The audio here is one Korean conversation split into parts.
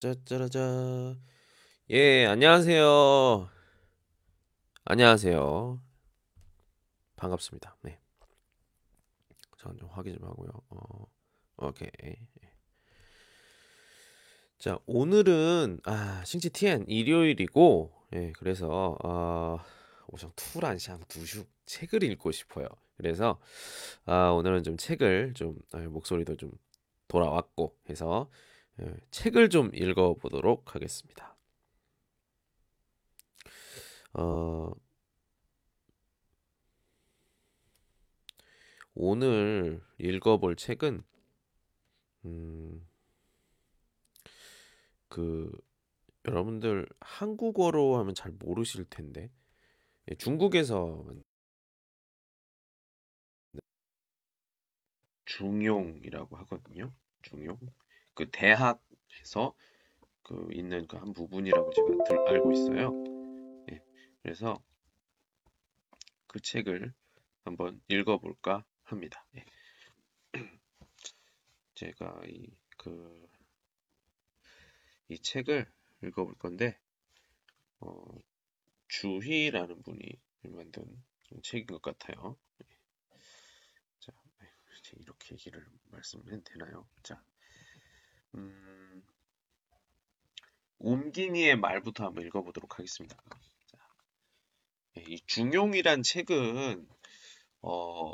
짜짜라자. 예, 안녕하세요. 안녕하세요. 반갑습니다. 네. 잠깐 좀 확인 좀 하고요. 어, 오케이. 자, 오늘은 아, 싱치 티엔 일요일이고, 예, 그래서 어, 오정 투란샹 두슈 책을 읽고 싶어요. 그래서 아, 오늘은 좀 책을 좀 아, 목소리도 좀 돌아왔고 해서 예, 책을 좀 읽어보도록 하겠습니다. 어, 오늘 읽어볼 책은 음, 그 여러분들 한국어로 하면 잘 모르실 텐데 예, 중국에서 중용이라고 하거든요. 중용. 그 대학에서 그 있는 그 한 부분이라고 제가 들, 알고 있어요. 예, 그래서 그 책을 한번 읽어볼까 합니다. 예. 제가 이, 그, 이 책을 읽어볼 건데, 어, 주희라는 분이 만든 책인 것 같아요. 예. 자, 네. 이렇게 얘기를 말씀해도 되나요? 자, 음, 옴기니의 말부터 한번 읽어보도록 하겠습니다. 자, 예, 이 중용이란 책은 어,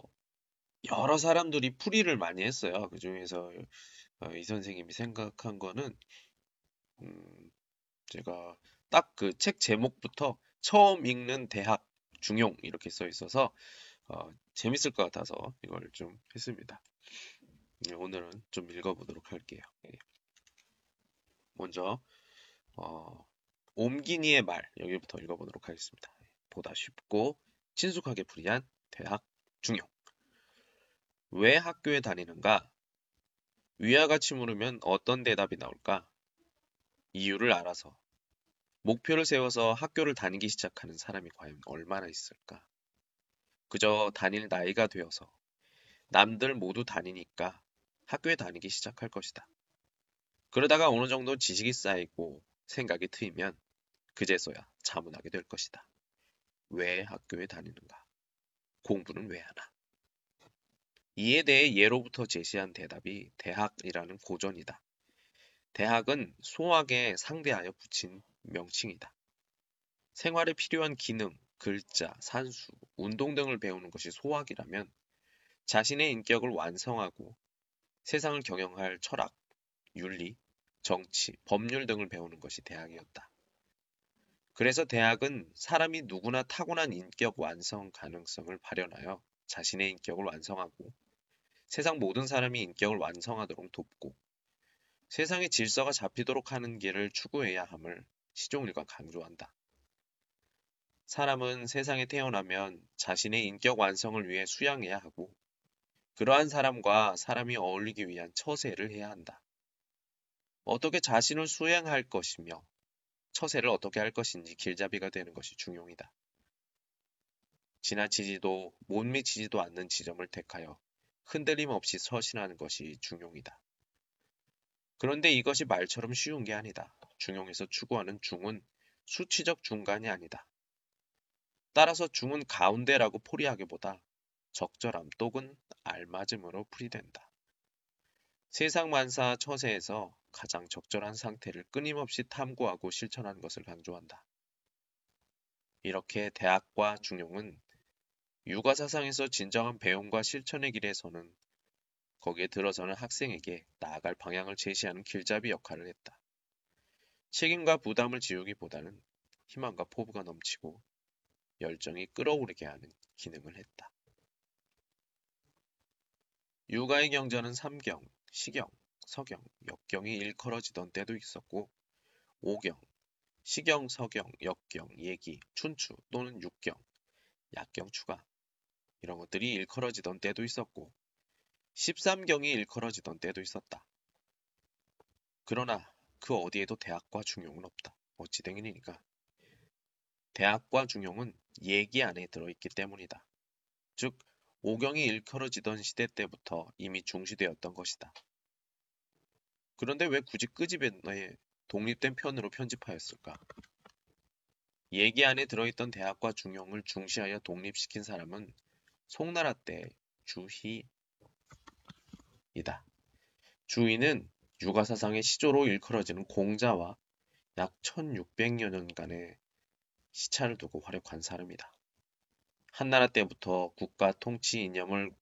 여러 사람들이 풀이를 많이 했어요. 그 중에서 어, 이 선생님이 생각한 거는 음, 제가 딱 그 책 제목부터 처음 읽는 대학 중용 이렇게 써 있어서 어, 재밌을 것 같아서 이걸 좀 했습니다. 예, 오늘은 좀 읽어보도록 할게요. 예. 먼저 어, 옴기니의 말 여기부터 읽어보도록 하겠습니다. 예, 보다 쉽고 친숙하게 풀이한 대학 중용. 왜 학교에 다니는가? 위와 같이 물으면 어떤 대답이 나올까? 이유를 알아서 목표를 세워서 학교를 다니기 시작하는 사람이 과연 얼마나 있을까? 그저 다닐 나이가 되어서 남들 모두 다니니까 학교에 다니기 시작할 것이다. 그러다가 어느 정도 지식이 쌓이고 생각이 트이면 그제서야 자문하게 될 것이다. 왜 학교에 다니는가? 공부는 왜 하나? 이에 대해 예로부터 제시한 대답이 대학이라는 고전이다. 대학은 소학에 상대하여 붙인 명칭이다. 생활에 필요한 기능, 글자, 산수, 운동 등을 배우는 것이 소학이라면 자신의 인격을 완성하고 세상을 경영할 철학, 윤리, 정치, 법률 등을 배우는 것이 대학이었다. 그래서 대학은 사람이 누구나 타고난 인격 완성 가능성을 발현하여 자신의 인격을 완성하고 세상 모든 사람이 인격을 완성하도록 돕고 세상의 질서가 잡히도록 하는 길을 추구해야 함을 시종일관 강조한다. 사람은 세상에 태어나면 자신의 인격 완성을 위해 수양해야 하고 그러한 사람과 사람이 어울리기 위한 처세를 해야 한다. 뭐 어떻게 자신을 수행할 것이며 처세를 어떻게 할 것인지 길잡이가 되는 것이 중용이다. 지나치지도 못 미치지도 않는 지점을 택하여 흔들림 없이 서신하는 것이 중용이다. 그런데 이것이 말처럼 쉬운 게 아니다. 중용에서 추구하는 중은 수치적 중간이 아니다. 따라서 중은 가운데라고 포리하기보다 적절함 또는 알맞음으로 풀이된다. 세상 만사 처세에서 가장 적절한 상태를 끊임없이 탐구하고 실천하는 것을 강조한다. 이렇게 대학과 중용은 육아 사상에서 진정한 배움과 실천의 길에 서는 거기에 들어서는 학생에게 나아갈 방향을 제시하는 길잡이 역할을 했다. 책임과 부담을 지우기보다는 희망과 포부가 넘치고 열정이 끌어오르게 하는 기능을 했다. 유가의 경전은 삼경, 시경, 서경, 역경이 일컬어지던 때도 있었고 오경, 시경, 서경, 역경, 예기, 춘추 또는 육경, 약경 추가 이런 것들이 일컬어지던 때도 있었고 13경이 일컬어지던 때도 있었다. 그러나 그 어디에도 대학과 중용은 없다. 어찌되니까 대학과 중용은 예기 안에 들어있기 때문이다. 즉 오경이 일컬어지던 시대 때부터 이미 중시되었던 것이다. 그런데 왜 굳이 끄집어의 독립된 편으로 편집하였을까? 얘기 안에 들어있던 대학과 중용을 중시하여 독립시킨 사람은 송나라 때 주희이다. 주희는 유가사상의 시조로 일컬어지는 공자와 약 1600여 년간의 시차를 두고 활약한 사람이다. 한나라 때부터 국가 통치 이념으로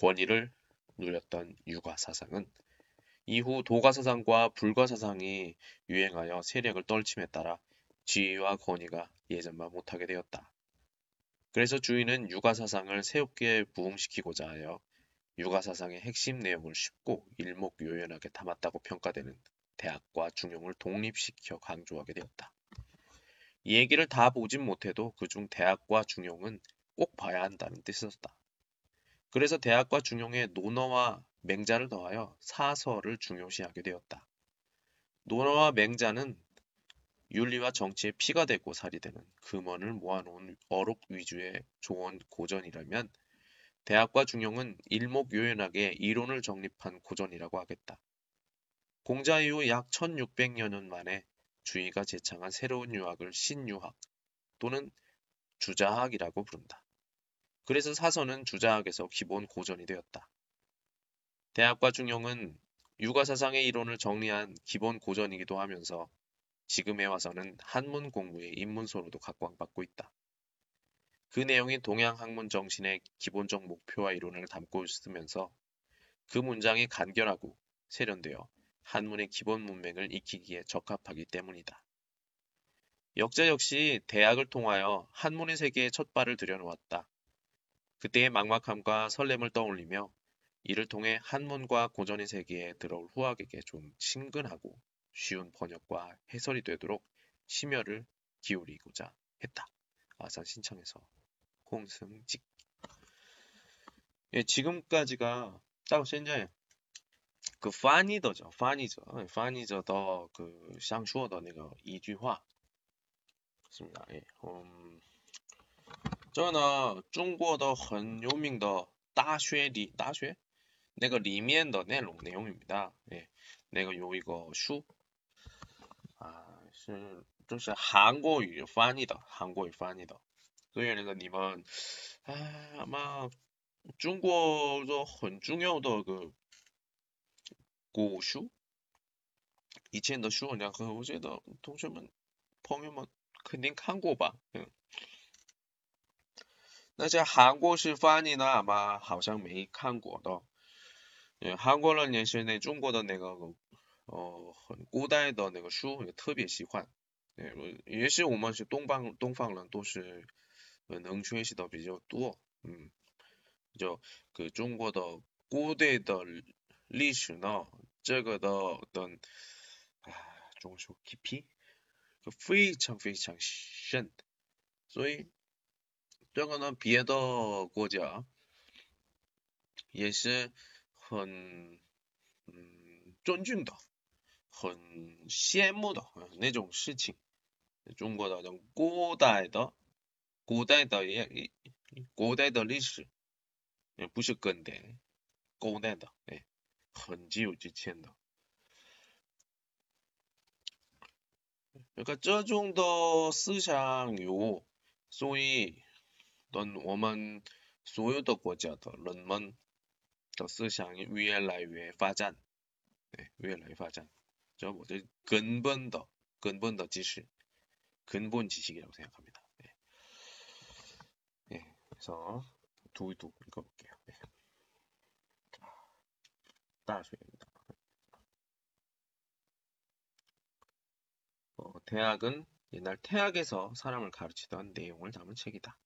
권위를 누렸던 유가 사상은 이후 도가 사상과 불가 사상이 유행하여 세력을 떨침에 따라 지위와 권위가 예전만 못하게 되었다. 그래서 주인은 유가 사상을 새롭게 부흥시키고자 하여 유가 사상의 핵심 내용을 쉽고 일목요연하게 담았다고 평가되는 대학과 중용을 독립시켜 강조하게 되었다. 이 얘기를 다 보진 못해도 그중 대학과 중용은 꼭 봐야 한다는 뜻이었다. 그래서 대학과 중용에 논어와 맹자를 더하여 사서를 중요시하게 되었다. 논어와 맹자는 윤리와 정치의 피가 되고 살이 되는 금원을 모아놓은 어록 위주의 조언 고전이라면 대학과 중용은 일목요연하게 이론을 정립한 고전이라고 하겠다. 공자이후 약 1600여 년 만에 주의가 제창한 새로운 유학을 신유학 또는 주자학이라고 부른다. 그래서 사서는 주자학에서 기본 고전이 되었다. 대학과 중용은 유가사상의 이론을 정리한 기본 고전이기도 하면서 지금에 와서는 한문 공부의 입문서로도 각광받고 있다. 그 내용이 동양 학문 정신의 기본적 목표와 이론을 담고 있으면서 그 문장이 간결하고 세련되어 한문의 기본 문맥을 익히기에 적합하기 때문이다. 역자 역시 대학을 통하여 한문의 세계에 첫 발을 들여놓았다. 그때의 막막함과 설렘을 떠올리며 이를 통해 한문과 고전의 세계에 들어올 후학에게 좀 친근하고 쉬운 번역과 해설이 되도록 심혈을 기울이고자 했다. 아산 신청에서 홍승직. 예, 지금까지가 딱로센자 个翻译的叫翻译者，翻译者到个想说的那个一句话，是不是？哎，诶，嗯，这呢，中国的很有名的大学里，大学那个里面的内容内容语的，哎，那个有一个书啊，是就是韩国语翻译的，韩国语翻译的，所以那个你们啊，妈，中国的很重要的个。古书，以前的书，然后我觉得同学们、朋友们肯定看过吧。嗯，那在韩国是翻译的嘛，好像没看过的。嗯，韩国人也是那中国的那个哦，很古代的那个书也特别喜欢。嗯，也是我们是东方，东方人都是能学习的比较多。嗯，就给中国的古代的。历史呢，这个的等，啊，中国 GDP，非常非常深，所以，这个呢，别的国家，也是很，嗯，尊敬的，很羡慕的，那种事情，中国的这种古代的，古代的也，古代的历史，也不是古的，古代的，哎。很极有极限的。 그러니까 저중더 쓰상요 소위 던 워먼 소유도 고자더 런먼 더 쓰상이 위에来越 发展 네, 越来越发展저 뭐죠? 근본더 근본더 지식 근본 지식이라고 생각합니다. 네. 네, 그래서 두두 읽어볼게요. 네. 大学입니다. 어, 대학은 옛날 태학에서 사람을 가르치던 내용을 담은 책이다.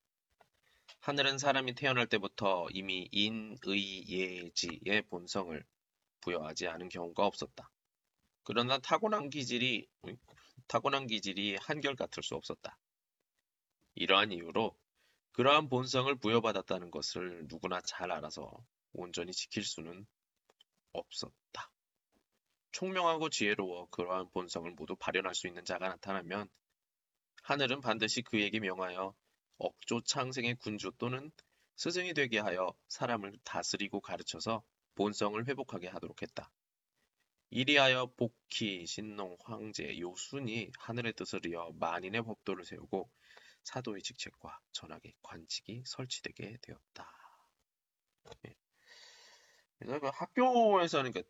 하늘은 사람이 태어날 때부터 이미 인, 의, 예, 지의 본성을 부여하지 않은 경우가 없었다. 그러나 타고난 기질이 타고난 기질이 한결같을 수 없었다. 이러한 이유로 그러한 본성을 부여받았다는 것을 누구나 잘 알아서 온전히 지킬 수는 없었다. 총명하고 지혜로워 그러한 본성을 모두 발현할 수 있는 자가 나타나면 하늘은 반드시 그에게 명하여 억조 창생의 군주 또는 스승이 되게 하여 사람을 다스리고 가르쳐서 본성을 회복하게 하도록 했다. 이리하여 복희, 신농, 황제, 요순이 하늘의 뜻을 이어 만인의 법도를 세우고 사도의 직책과 전학의 관직이 설치되게 되었다. 네. 那个学校里边那个，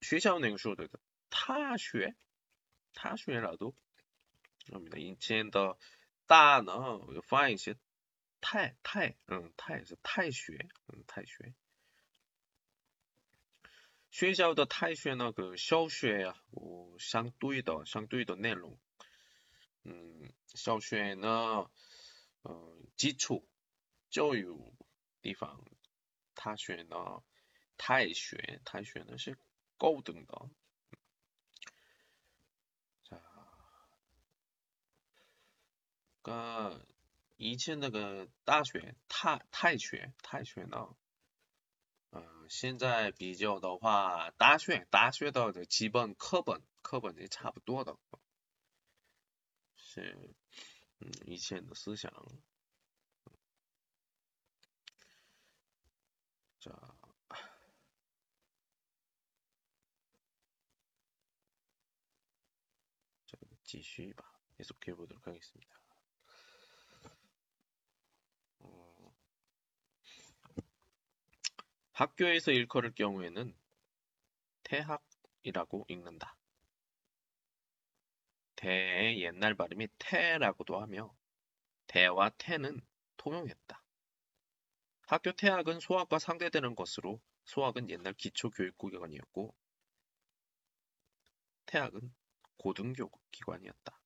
学校那个学的，泰拳？泰拳？那都，对的以前的，大呢，我发一些太太，嗯，太是太学，嗯，太学。学校的太学那个小学呀、啊，相对的，相对的内容，嗯，小学呢，嗯，基础教育地方，他学呢。泰拳，泰拳那是高等的。啊，跟以前那个大学泰泰拳泰拳的，嗯，现在比较的话，大学大学到的基本课本课本的差不多的，是嗯，以前的思想，这。 지슈바 계속해 보도록 하겠습니다. 음. 학교에서 일컬을 경우에는 태학이라고 읽는다. 대의 옛날 발음이 태라고도 하며 대와 태는 통용했다. 학교 태학은 소학과 상대되는 것으로 소학은 옛날 기초교육국이었고 구 태학은 고등교육기관이었다.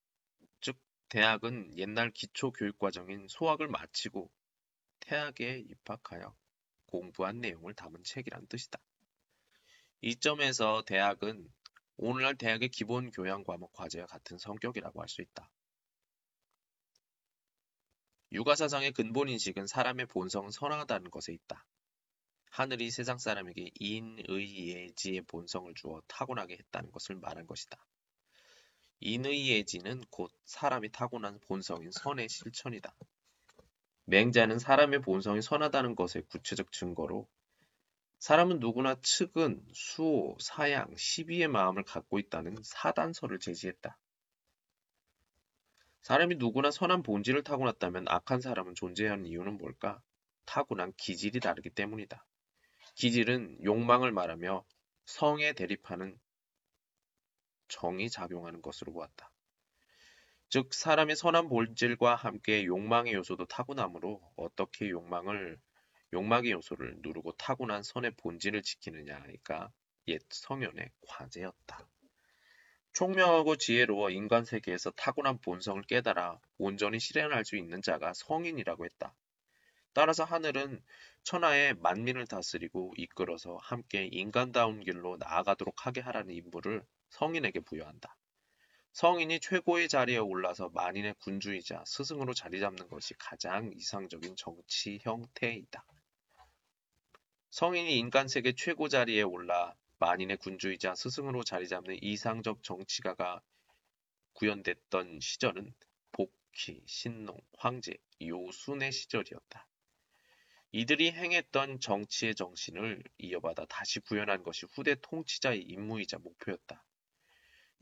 즉 대학은 옛날 기초교육과정인 소학을 마치고 태학에 입학하여 공부한 내용을 담은 책이란 뜻이다. 이 점에서 대학은 오늘날 대학의 기본 교양 과목 과제와 같은 성격이라고 할 수 있다. 육아사상의 근본 인식은 사람의 본성은 선하다는 것에 있다. 하늘이 세상 사람에게 인의예지의 본성을 주어 타고나게 했다는 것을 말한 것이다. 인의예지는 곧 사람이 타고난 본성인 선의 실천이다. 맹자는 사람의 본성이 선하다는 것의 구체적 증거로 사람은 누구나 측은, 수호, 사양, 시비의 마음을 갖고 있다는 사단서를 제시했다. 사람이 누구나 선한 본질을 타고났다면 악한 사람은 존재하는 이유는 뭘까? 타고난 기질이 다르기 때문이다. 기질은 욕망을 말하며 성에 대립하는 정이 작용하는 것으로 보았다. 즉 사람의 선한 본질과 함께 욕망의 요소도 타고나므로 어떻게 욕망을 욕망의 요소를 누르고 타고난 선의 본질을 지키느냐니까옛 성현의 과제였다. 총명하고 지혜로워 인간 세계에서 타고난 본성을 깨달아 온전히 실현할 수 있는 자가 성인이라고 했다. 따라서 하늘은 천하의 만민을 다스리고 이끌어서 함께 인간다운 길로 나아가도록 하게 하라는 임무를 성인에게 부여한다. 성인이 최고의 자리에 올라서 만인의 군주이자 스승으로 자리 잡는 것이 가장 이상적인 정치 형태이다. 성인이 인간 세계 최고 자리에 올라 만인의 군주이자 스승으로 자리 잡는 이상적 정치가가 구현됐던 시절은 복희, 신농, 황제, 요순의 시절이었다. 이들이 행했던 정치의 정신을 이어받아 다시 구현한 것이 후대 통치자의 임무이자 목표였다.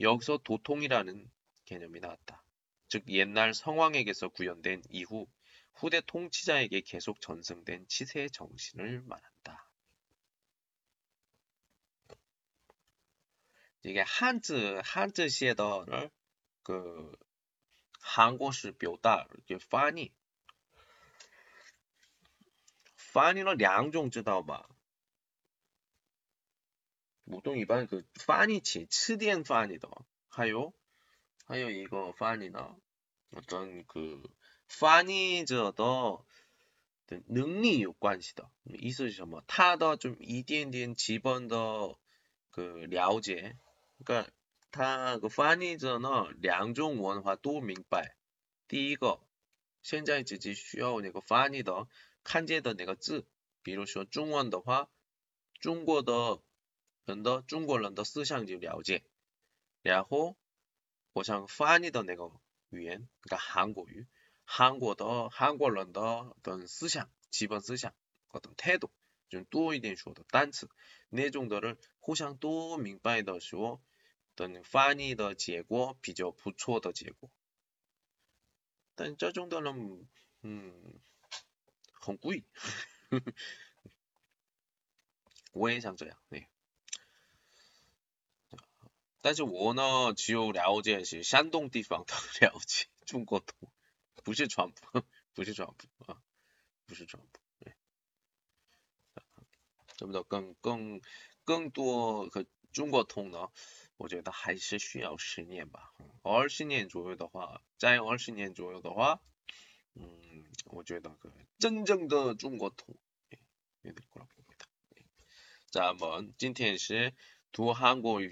여기서 도통이라는 개념이 나왔다. 즉 옛날 성왕에게서 구현된 이후 후대 통치자에게 계속 전승된 치세의 정신을 말한다. 이게 한즈한즈 시에더를 그 한국식 묘다 이게 파니 파니는 양종知道吧 母动一般그翻译起吃店翻译的，还有还有一个翻译的어떤그翻译者的的能力有关系的，意思是什么？他的就一点点基本的그了解，그러니까他그翻译者呢两种文化都明白。第一个，现在只只需要那个翻译的看见的那个字，比如说中文的话，中国的。 人的中国人的思想就了解然后我想翻译的那个语言那个韩国语韩国的韩国人的等思想基本思想各种态度就多一点说的单词那种的人互相都明白的时候等翻译的结果比较不错的结果但这种的人嗯很贵我也想这样对但是我呢，只有了解是山东地方的了解，中国通，不是传播，不是传播啊，不是传播。对，这么多更更更多和中国通呢，我觉得还是需要十年吧，二十年左右的话，在二十年左右的话，嗯，我觉得个真正的中国通，有点困难。자한번진짜는두한국유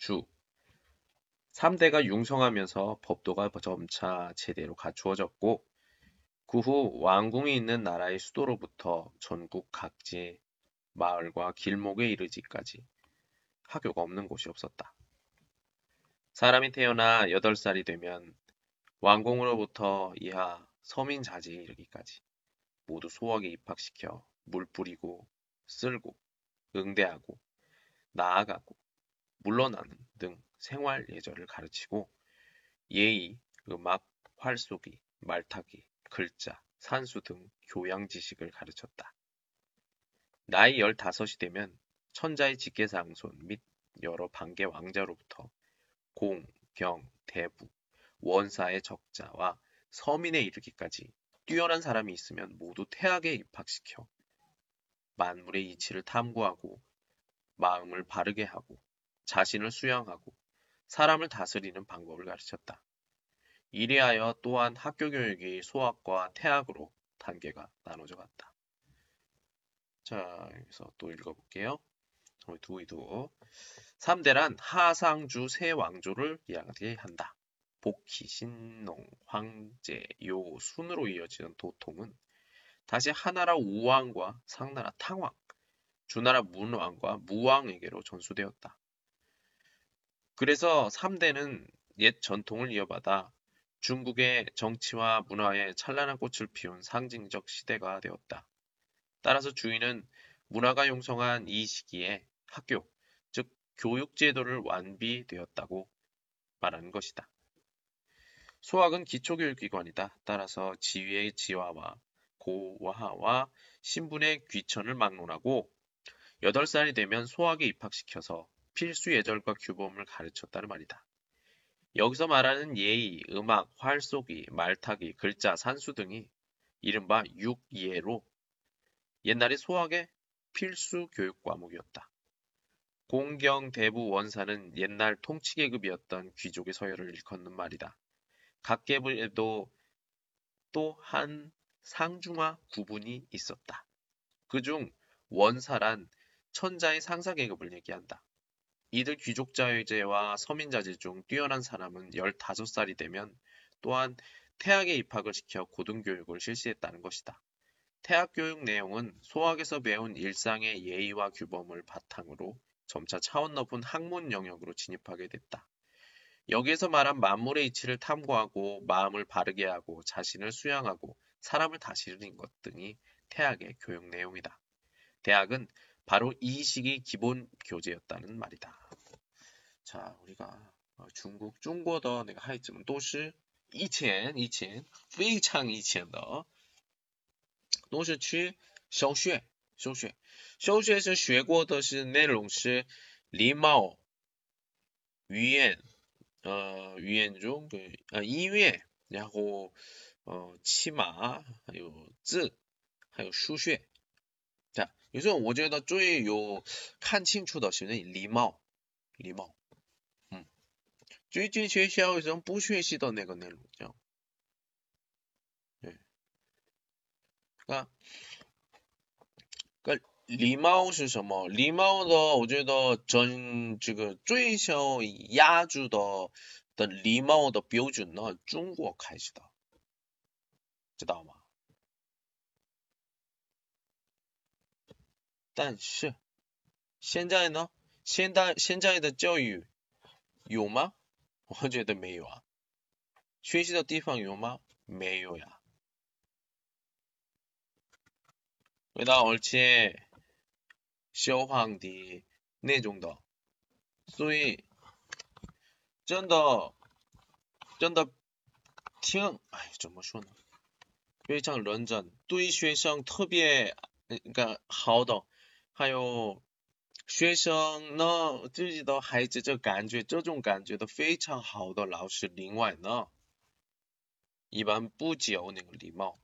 주 3대가 융성하면서 법도가 점차 제대로 갖추어졌고 그 후 왕궁이 있는 나라의 수도로부터 전국 각지 마을과 길목에 이르지까지 학교가 없는 곳이 없었다. 사람이 태어나 8살이 되면 왕궁으로부터 이하 서민 자지에 이르기까지 모두 소학에 입학시켜 물 뿌리고 쓸고 응대하고 나아가고 물러나는 등 생활 예절을 가르치고 예의, 음악, 활쏘기, 말타기, 글자, 산수 등 교양 지식을 가르쳤다. 나이 15이 되면 천자의 직계상손 및 여러 반계 왕자로부터 공, 경, 대부, 원사의 적자와 서민에 이르기까지 뛰어난 사람이 있으면 모두 태학에 입학시켜 만물의 이치를 탐구하고 마음을 바르게 하고 자신을 수양하고 사람을 다스리는 방법을 가르쳤다. 이리하여 또한 학교 교육이 소학과 태학으로 단계가 나눠져 갔다. 자, 여기서 또 읽어볼게요. 두이두. 3대란 하상주 세 왕조를 이야기한다. 복희, 신농, 황제, 요 순으로 이어지는 도통은 다시 하나라 우왕과 상나라 탕왕, 주나라 문왕과 무왕에게로 전수되었다. 그래서 3대는 옛 전통을 이어받아 중국의 정치와 문화에 찬란한 꽃을 피운 상징적 시대가 되었다. 따라서 주인은 문화가 용성한 이 시기에 학교, 즉 교육제도를 완비되었다고 말하는 것이다. 소학은 기초교육기관이다. 따라서 지위의 지화와 고화와 신분의 귀천을 막론하고 8살이 되면 소학에 입학시켜서 필수 예절과 규범을 가르쳤다는 말이다. 여기서 말하는 예의, 음악, 활쏘기, 말타기, 글자, 산수 등이 이른바 육예로 옛날에 소학의 필수 교육 과목이었다. 공경 대부 원사는 옛날 통치계급이었던 귀족의 서열을 일컫는 말이다. 각 계급에도 또 한 상중하 구분이 있었다. 그중 원사란 천자의 상사계급을 얘기한다. 이들 귀족자유제와 서민자제 중 뛰어난 사람은 15살이 되면 또한 태학에 입학을 시켜 고등교육을 실시했다는 것이다. 태학 교육 내용은 소학에서 배운 일상의 예의와 규범을 바탕으로 점차 차원 높은 학문 영역으로 진입하게 됐다. 여기에서 말한 만물의 이치를 탐구하고 마음을 바르게 하고 자신을 수양하고 사람을 다스리는 것 등이 태학의 교육 내용이다. 대학은 바로 이 시기 기본 교재였다는 말이다. 자, 우리가 중국, 중국 더 내가 하이쯤은 도시 以前以前非常以前的 도시 区小学小学小学是学过的是 내용 是礼貌语言 어, 语言 중, 그, 아, 音乐然后 어, 치마 还有字还有数学。这样，有时候我觉得最有看清楚的是那礼貌，礼貌。最近学校什么不学习到那个内容，对，啊，个礼貌是什么？礼貌的，我觉得真这个最小亚洲的的礼貌的标准呢，中国开始的，知道吗？但是现在呢？现在现在的教育有吗？我觉得没有啊，学习的地方有吗？没有呀，回答我且消防的那种的，所以真的真的听，哎，怎么说呢？非常认真，对学生特别那个好的，还有。学生呢，自己的孩子就感觉这种感觉都非常好的老师。另外呢，一般不教那个礼貌，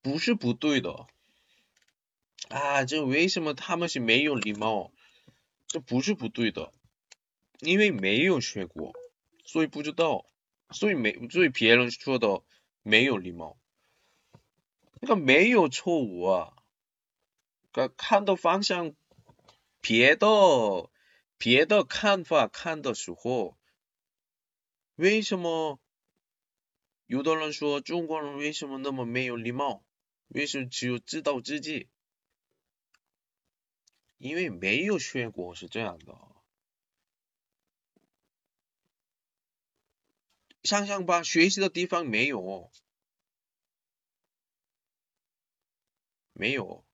不是不对的。啊，这为什么他们是没有礼貌？这不是不对的，因为没有学过，所以不知道，所以没，所以别人说的没有礼貌，那个没有错误啊。看的方向，别的、别的看法看的时候，为什么有的人说中国人为什么那么没有礼貌？为什么只有知道自己？因为没有学过是这样的，上上吧，学习的地方没有，没有。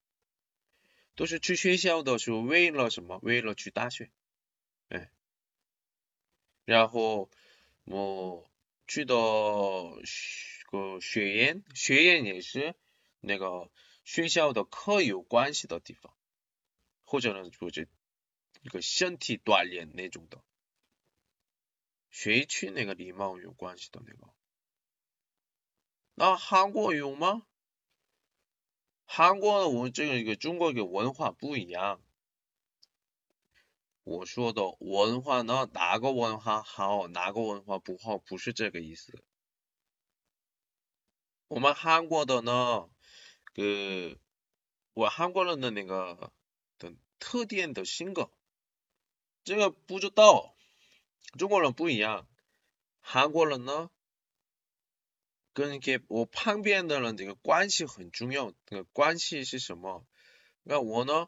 都是去学校的，时候为了什么？为了去大学，哎，然后我去到个学院，学院也是那个学校的课有关系的地方，或者呢就是一个身体锻炼那种的，学区那个礼貌有关系的那个，那韩国有吗？韩国的我这个一个中国的文化不一样，我说的文化呢哪个文化好哪个文化不好不是这个意思，我们韩国的呢，呃，我韩国人的那个的特点的性格，这个不知道，中国人不一样，韩国人呢。跟给我旁边的人这个关系很重要。这个关系是什么？那我呢？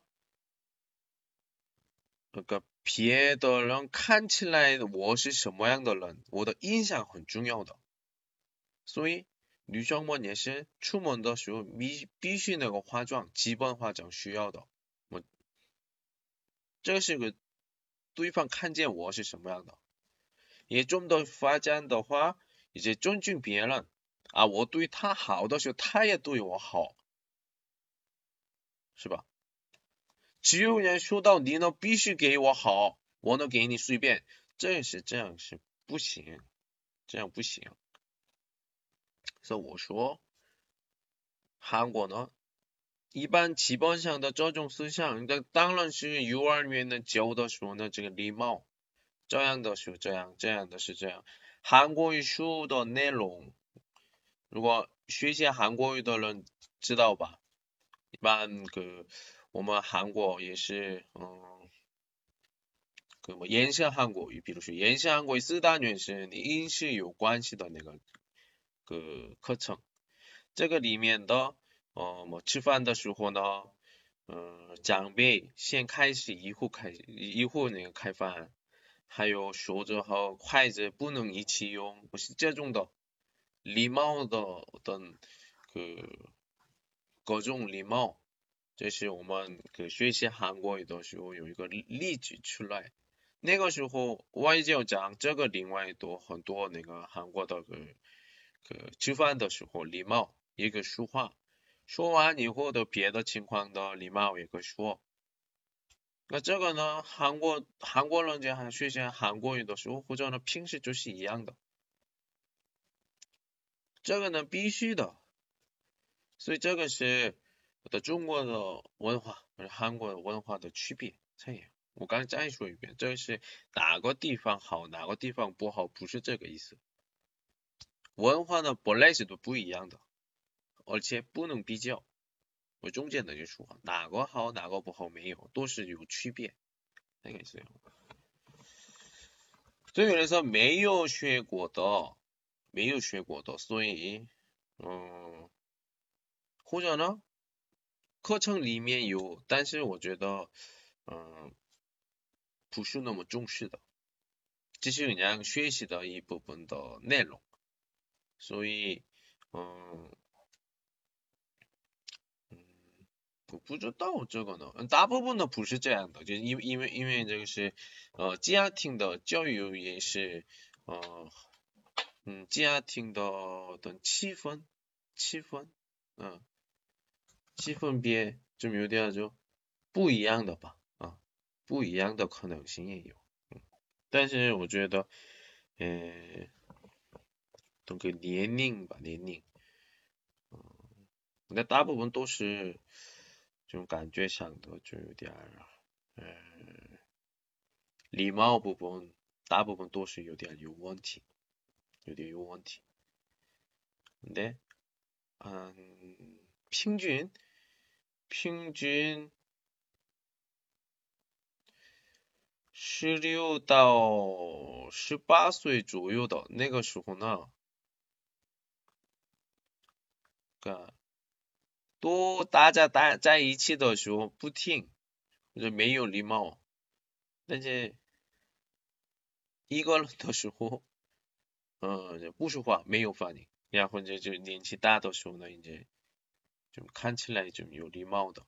那个别的人看起来我是什么样的人？我的印象很重要的。所以女生们也是出门的时候必必须那个化妆，基本化妆需要的。我这是个对方看见我是什么样的。也中的发展的话，也是尊重别人。啊，我对他好，的时候他也对我好，是吧？只有人说到你呢，必须给我好，我能给你随便，这是这样是不行，这样不行。所以我说，韩国呢，一般基本上的这种思想，那当然是幼儿园的，教的时候呢这个礼貌，这样的是这样这样的是这样。韩国语书的内容。如果学习韩国语的人知道吧，一般个我们韩国也是，嗯，个延伸韩国，语，比如说延伸韩国四大原是你音是有关系的那个个课程。这个里面的，哦，吃饭的时候呢，嗯，长辈先开始一户开一户那个开饭，还有勺子和筷子不能一起用，不是这种的。礼貌的，等，各各种礼貌，这是我们可学习韩国语的时候有一个例子出来。那个时候外教讲这个另外多很多那个韩国的그吃饭的时候礼貌一个说话，说完以后的别的情况的礼貌一个说。那这个呢，韩国韩国人家还学习韩国语的时候，或者呢平时就是一样的。这个呢必须的，所以这个是我的中国的文化和韩国的文化的区别，这样。我刚再说一遍，这是哪个地方好，哪个地方不好，不是这个意思。文化呢本来是都不一样的，而且不能比较。我中间那就说，哪个好哪个不好没有，都是有区别，个也是这样。所以说没有学过的。没有学过的，所以，嗯，或者呢，课程里面有，但是我觉得，嗯，不是那么重视的，只是人家学习的一部分的内容，所以，嗯，嗯，不知道这个呢，大部分的不是这样的，就因为因为因为这个是，呃，家庭的教育也是，呃。嗯，家庭的等气氛，气氛，嗯，气氛别就有点就不一样的吧，啊，不一样的可能性也有。但是我觉得，呃，那个年龄吧，年龄，嗯，那大部分都是这种感觉上的，就有点，呃，礼貌部分，大部分都是有点有问题。 여기 요 원티. 근데 한 핑주인 핑주인 到 18岁 左右的那个时候呢 그러니까 또 따자 따자 이치더 쇼 부팅 이제 매요 리마오 이제 이걸 더쇼 嗯，不说话，没有反应，然后就就年纪大的时候呢，应该，就看起来就有礼貌的。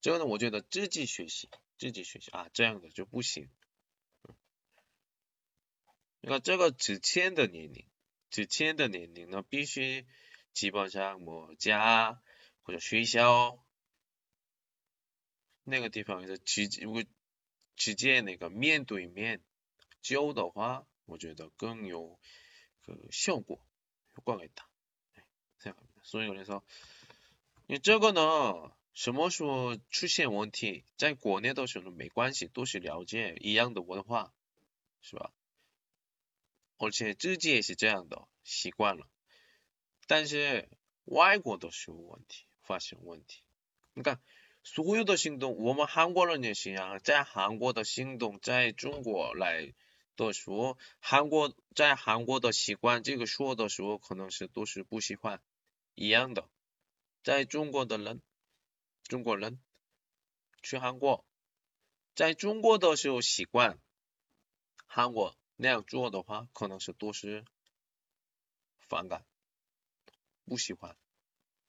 这个呢，我觉得自己学习，自己学习啊，这样的就不行。你看这个之前的年龄，之前的年龄呢，必须基本上我家或者学校那个地方，或直接如果直接那个面对面教的话。我觉得更有效果，有果更大，这样。所以，有人说，你这个呢，什么时候出现问题，在国内都是没关系，都是了解一样的文化，是吧？而且自己也是这样的，习惯了。但是外国都是有问题，发现问题。你看，所有的行动，我们韩国人也行啊，在韩国的行动，在中国来。的时候，韩国在韩国的习惯，这个说的时候可能是都是不喜欢一样的。在中国的人，中国人去韩国，在中国的时候习惯韩国那样做的话，可能是都是反感、不喜欢，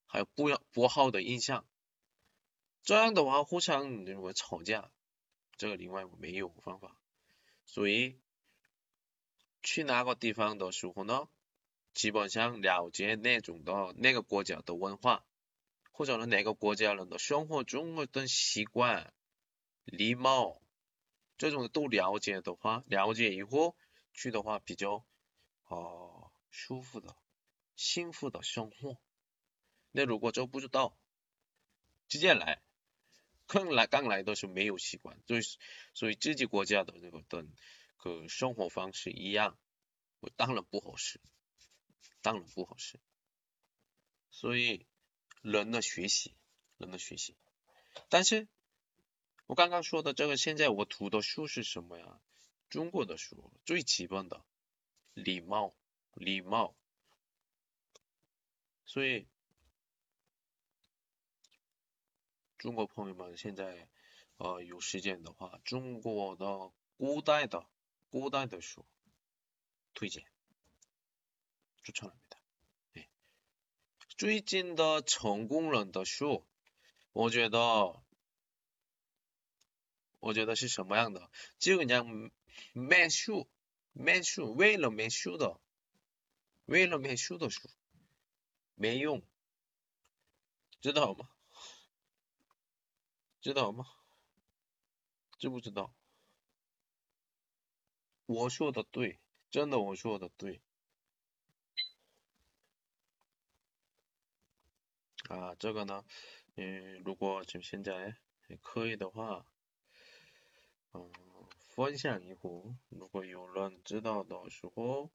还有不要不好的印象。这样的话，互相如果吵架，这个另外没有方法，所以。去哪个地方的时候呢？基本上了解那种的那个国家的文化，或者是哪个国家人的生活中的习惯、礼貌这种都了解的话，了解以后去的话比较哦，舒服的、幸福的生活。那如果就不知道，直接来，刚来刚来的时候没有习惯，所以所以自己国家的那个等。个生活方式一样，我当然不合适，当然不合适。所以人的学习，人的学习。但是我刚刚说的这个，现在我读的书是什么呀？中国的书，最基本的礼貌，礼貌。所以中国朋友们现在，呃，有时间的话，中国的古代的。孤单的书推荐就成了最近的成功人的书我觉得我觉得是什么样的就人家卖书卖书为了卖书的为了卖书的书没用知道吗知道吗知不知道我说的对，真的我说的对。啊，这个呢，嗯，如果就现在可以的话，嗯，分享一壶，如果有人知道的时候，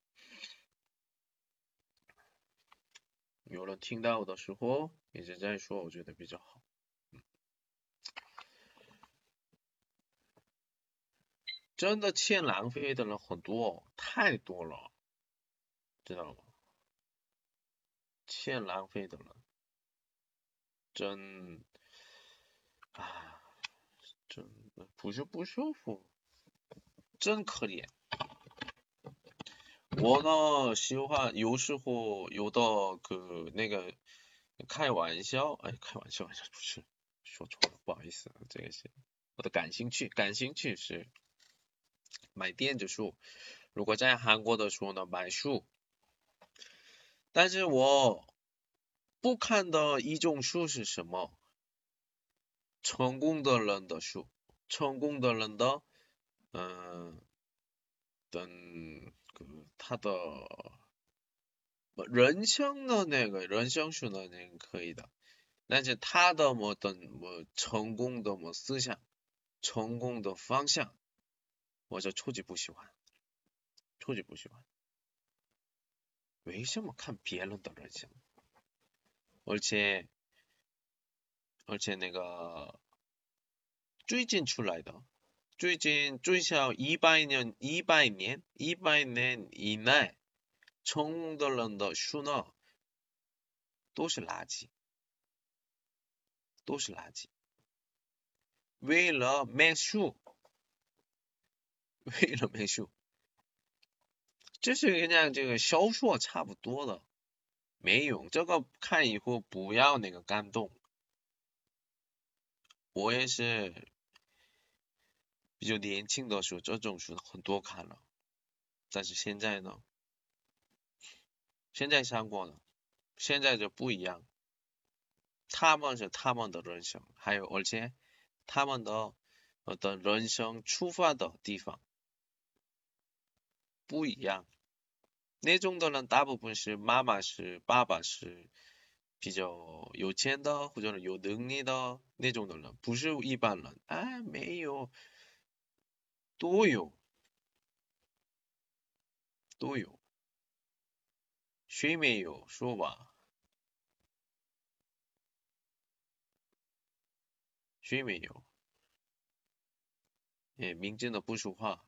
有人听到的时候一直在说，我觉得比较好。真的欠浪费的人很多，太多了，知道吗？欠浪费的人，真啊，真的不是不舒服，真可怜。我呢喜欢有时候有到个那个开玩笑，哎，开玩笑玩笑 不是说错了，不好意思，这个是我的感兴趣，感兴趣是。买电子书。如果在韩国的书呢，买书。但是我不看的一种书是什么？成功的人的书，成功的人的，嗯，等他的人生的那个人生书呢，也可以的。但是他的么等么成功的么思想，成功的方向。我这超级不喜欢，超级不喜欢。为什么看别人的人像？而且而且那个最近出来的，最近最少一百年一百年一百年以内成功的人的书呢，都是垃圾，都是垃圾。为了卖书。为了没书，就是跟家这个销售差不多的，没有这个看以后不要那个感动。我也是比较年轻的时候，这种书很多看了，但是现在呢，现在上过了，现在就不一样。他们是他们的人生，还有而且他们的的人生出发的地方。不一样，那种的人大部分是妈妈是爸爸是比较有钱的或者是有能力的那种的人，不是一般人啊没有，都有都有，谁没有说吧，谁没有，哎，明真的不说话。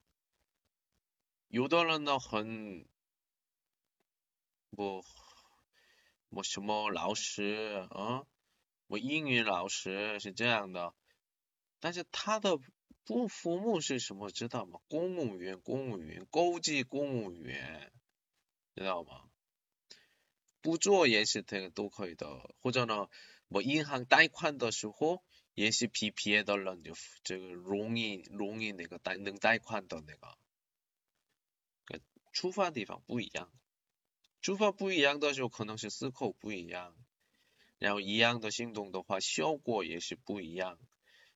有的人呢，很，我，我什么老师啊，我英语老师是这样的，但是他的不父母是什么知道吗？公务员，公务员，高级公务员，知道吗？不做也是可以的，或者呢，我银行贷款的时候也是比别的人就这个容易容易那个贷能贷款的那个。出发地方不一样，出发不一样的时候，可能是思考不一样，然后一样的行动的话，效果也是不一样，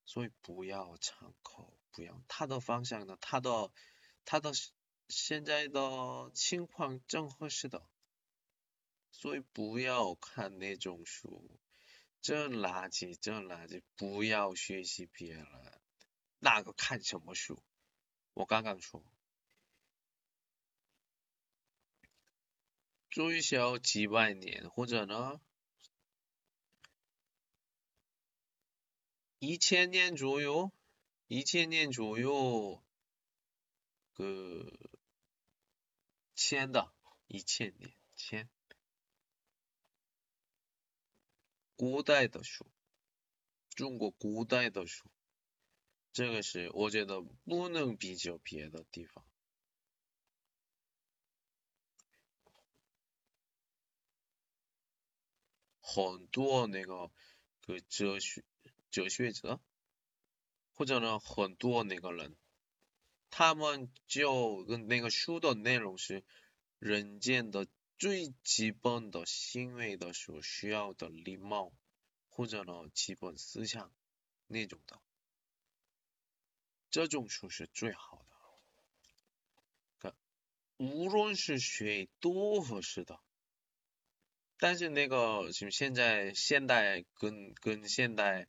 所以不要参考，不要他的方向呢，他的他的现在的情况正合适的，所以不要看那种书，这垃圾这垃圾，不要学习别人，那个看什么书，我刚刚说。最少几百年，或者呢，一千年左右，一千年左右，个签的，一千年，签，古代的书，中国古代的书，这个是我觉得不能比较别的地方。很多那个个哲学哲学者，或者呢很多那个人，他们就跟那个书的内容是人间的最基本的、行为的所需要的礼貌，或者呢基本思想那种的，这种书是最好的。看，无论是学多合适的。但是那个就现在现代跟跟现代，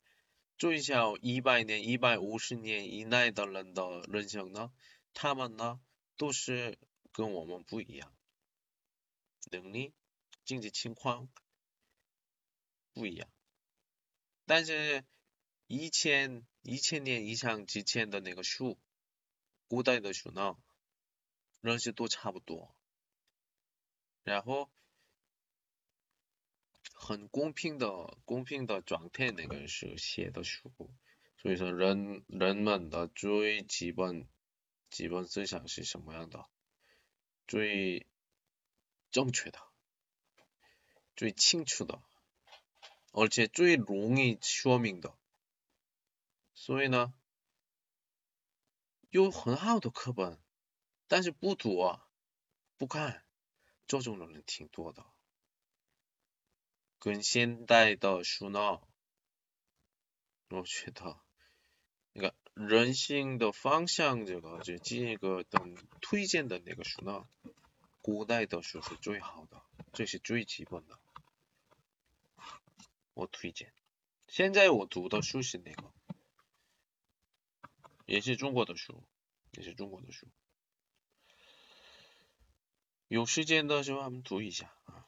最少一百年、一百五十年以内的人的人生呢，他们呢都是跟我们不一样，能力、经济情况不一样。但是一千、一千年以上之前的那个书，古代的书呢，认识都差不多，然后。很公平的、公平的状态，那个时候写的书，所以说人人们的最基本、基本思想是什么样的？最正确的、最清楚的，而且最容易说明的。所以呢，有很好的课本，但是不读、不看，这种的人挺多的。跟现代的书呢，我觉得，那个人性的方向这个，就这个等推荐的那个书呢，古代的书是最好的，这是最基本的。我推荐，现在我读的书是那个，也是中国的书，也是中国的书。有时间的时候，我们读一下啊。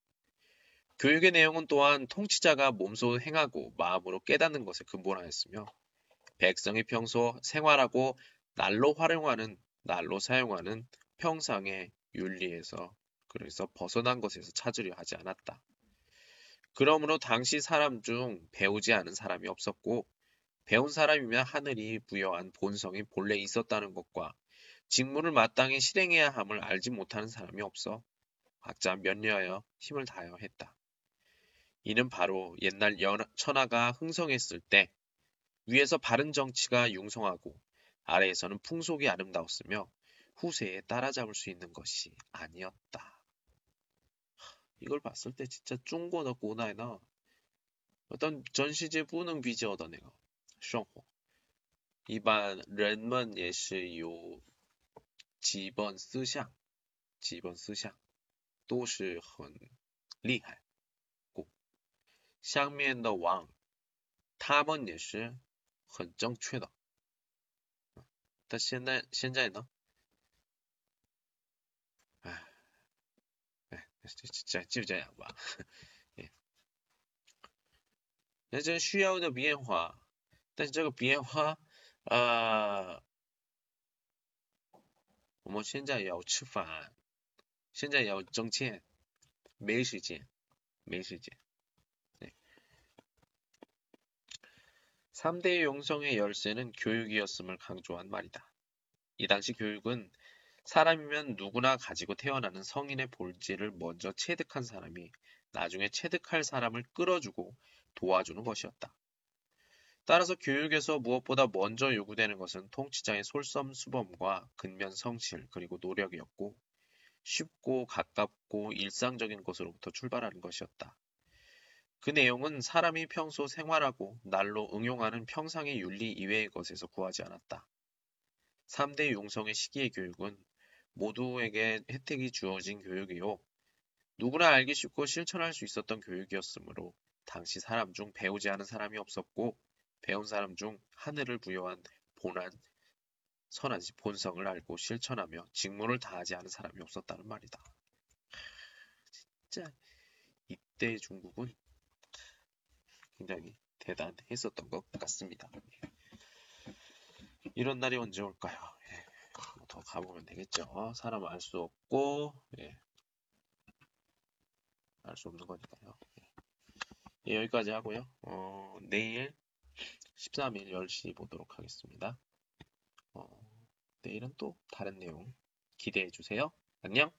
교육의 내용은 또한 통치자가 몸소 행하고 마음으로 깨닫는 것에 근본하였으며 백성이 평소 생활하고 날로 활용하는 날로 사용하는 평상의 윤리에서 그래서 벗어난 것에서 찾으려 하지 않았다. 그러므로 당시 사람 중 배우지 않은 사람이 없었고 배운 사람이면 하늘이 부여한 본성이 본래 있었다는 것과 직무를 마땅히 실행해야 함을 알지 못하는 사람이 없어 각자 면려하여 힘을 다하여 했다. 이는 바로 옛날 천하가 흥성했을 때 위에서 바른 정치가 융성하고 아래에서는 풍속이 아름다웠으며 후세에 따라잡을 수 있는 것이 아니었다. 이걸 봤을 때 진짜 중고나 고나이나 어떤 전시지 뿌능 비지어 내가 쇼호 이반 렌먼 예시 요 기본思想基本思想都是很厉害 下面的王，他们也是很正确的。但现在现在呢？哎哎，就这就这样吧。那这需要的变化，但是这个变化，呃，我们现在要吃饭，现在要挣钱，没时间，没时间。 3대 의 용성의 열쇠는 교육이었음을 강조한 말이다. 이 당시 교육은 사람이면 누구나 가지고 태어나는 성인의 본질을 먼저 체득한 사람이 나중에 체득할 사람을 끌어주고 도와주는 것이었다. 따라서 교육에서 무엇보다 먼저 요구되는 것은 통치자의 솔선수범과 근면 성실 그리고 노력이었고 쉽고 가깝고 일상적인 것으로부터 출발하는 것이었다. 그 내용은 사람이 평소 생활하고 날로 응용하는 평상의 윤리 이외의 것에서 구하지 않았다. 3대 용성의 시기의 교육은 모두에게 혜택이 주어진 교육이요. 누구나 알기 쉽고 실천할 수 있었던 교육이었으므로 당시 사람 중 배우지 않은 사람이 없었고 배운 사람 중 하늘을 부여한 본안, 선한 본성을 알고 실천하며 직무를 다하지 않은 사람이 없었다는 말이다. 진짜 이때 중국은 굉장히 대단했었던 것 같습니다. 이런 날이 언제 올까요? 예, 더 가보면 되겠죠. 사람 알 수 없고 예, 알수 없는 거니까요. 예. 예, 여기까지 하고요. 어, 내일 13일 10시 보도록 하겠습니다. 어, 내일은 또 다른 내용 기대해 주세요. 안녕!